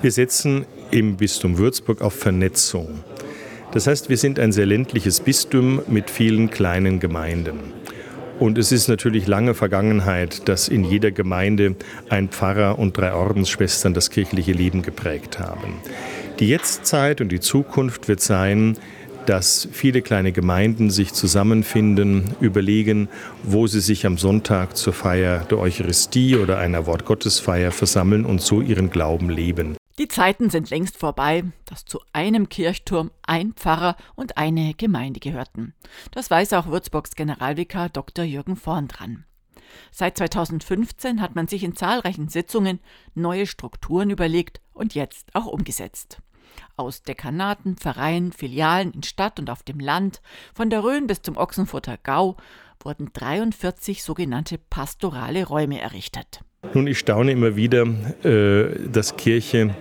Wir setzen im Bistum Würzburg auf Vernetzung. Das heißt, wir sind ein sehr ländliches Bistum mit vielen kleinen Gemeinden. Und es ist natürlich lange Vergangenheit, dass in jeder Gemeinde ein Pfarrer und drei Ordensschwestern das kirchliche Leben geprägt haben. Die Jetztzeit und die Zukunft wird sein, dass viele kleine Gemeinden sich zusammenfinden, überlegen, wo sie sich am Sonntag zur Feier der Eucharistie oder einer Wortgottesfeier versammeln und so ihren Glauben leben. Die Zeiten sind längst vorbei, dass zu einem Kirchturm ein Pfarrer und eine Gemeinde gehörten. Das weiß auch Würzburgs Generalvikar Dr. Jürgen Vorndran. Seit 2015 hat man sich in zahlreichen Sitzungen neue Strukturen überlegt und jetzt auch umgesetzt. Aus Dekanaten, Vereinen, Filialen in Stadt und auf dem Land, von der Rhön bis zum Ochsenfurter Gau, wurden 43 sogenannte pastorale Räume errichtet. Nun, ich staune immer wieder, äh, dass Kirche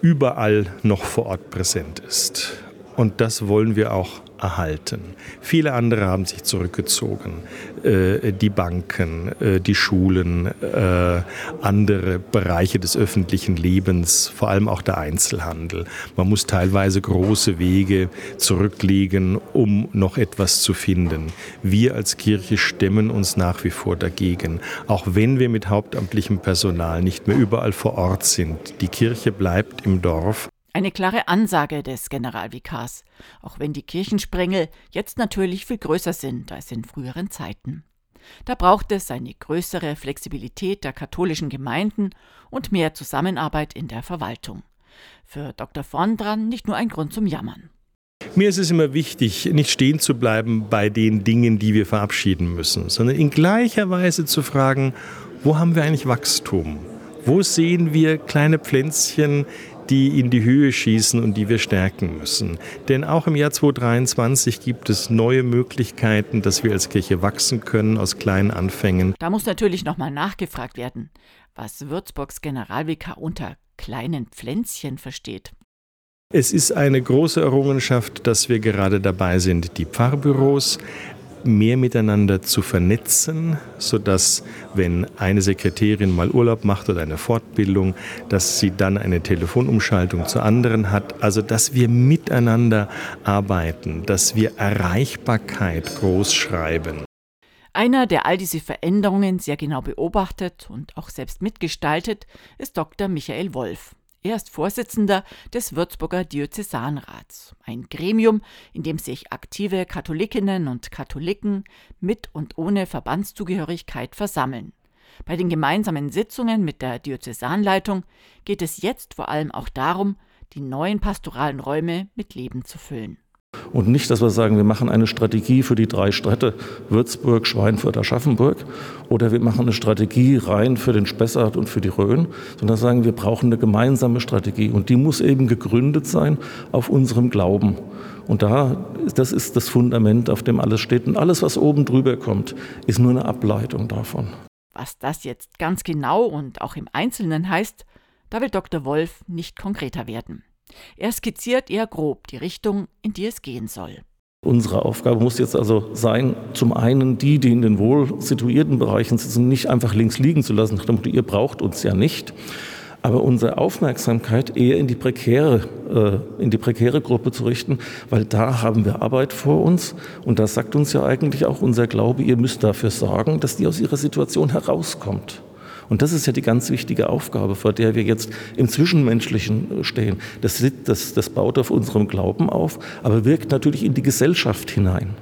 überall noch vor Ort präsent ist. Und das wollen wir auch erhalten. Viele andere haben sich zurückgezogen. Äh, die Banken, äh, die Schulen, äh, andere Bereiche des öffentlichen Lebens, vor allem auch der Einzelhandel. Man muss teilweise große Wege zurücklegen, um noch etwas zu finden. Wir als Kirche stemmen uns nach wie vor dagegen, auch wenn wir mit hauptamtlichem Personal nicht mehr überall vor Ort sind. Die Kirche bleibt im Dorf eine klare Ansage des Generalvikars, auch wenn die Kirchensprengel jetzt natürlich viel größer sind als in früheren Zeiten. Da braucht es eine größere Flexibilität der katholischen Gemeinden und mehr Zusammenarbeit in der Verwaltung. Für Dr. Vondran nicht nur ein Grund zum Jammern. Mir ist es immer wichtig, nicht stehen zu bleiben bei den Dingen, die wir verabschieden müssen, sondern in gleicher Weise zu fragen, wo haben wir eigentlich Wachstum? Wo sehen wir kleine Pflänzchen, die in die Höhe schießen und die wir stärken müssen. Denn auch im Jahr 2023 gibt es neue Möglichkeiten, dass wir als Kirche wachsen können aus kleinen Anfängen. Da muss natürlich nochmal nachgefragt werden, was Würzburgs Generalvikar unter kleinen Pflänzchen versteht. Es ist eine große Errungenschaft, dass wir gerade dabei sind, die Pfarrbüros mehr miteinander zu vernetzen, sodass, wenn eine Sekretärin mal Urlaub macht oder eine Fortbildung, dass sie dann eine Telefonumschaltung zu anderen hat. Also, dass wir miteinander arbeiten, dass wir Erreichbarkeit groß schreiben. Einer, der all diese Veränderungen sehr genau beobachtet und auch selbst mitgestaltet, ist Dr. Michael Wolf. Er ist Vorsitzender des Würzburger Diözesanrats, ein Gremium, in dem sich aktive Katholikinnen und Katholiken mit und ohne Verbandszugehörigkeit versammeln. Bei den gemeinsamen Sitzungen mit der Diözesanleitung geht es jetzt vor allem auch darum, die neuen pastoralen Räume mit Leben zu füllen. Und nicht, dass wir sagen, wir machen eine Strategie für die drei Städte Würzburg, Schweinfurt, Aschaffenburg oder wir machen eine Strategie rein für den Spessart und für die Rhön, sondern sagen, wir brauchen eine gemeinsame Strategie und die muss eben gegründet sein auf unserem Glauben. Und da, das ist das Fundament, auf dem alles steht. Und alles, was oben drüber kommt, ist nur eine Ableitung davon. Was das jetzt ganz genau und auch im Einzelnen heißt, da will Dr. Wolf nicht konkreter werden. Er skizziert eher grob die Richtung, in die es gehen soll. Unsere Aufgabe muss jetzt also sein, zum einen die, die in den wohl situierten Bereichen sitzen, nicht einfach links liegen zu lassen, ihr braucht uns ja nicht, aber unsere Aufmerksamkeit eher in die prekäre, äh, in die prekäre Gruppe zu richten, weil da haben wir Arbeit vor uns und da sagt uns ja eigentlich auch unser Glaube, ihr müsst dafür sorgen, dass die aus ihrer Situation herauskommt. Und das ist ja die ganz wichtige Aufgabe, vor der wir jetzt im Zwischenmenschlichen stehen. Das, das, das baut auf unserem Glauben auf, aber wirkt natürlich in die Gesellschaft hinein.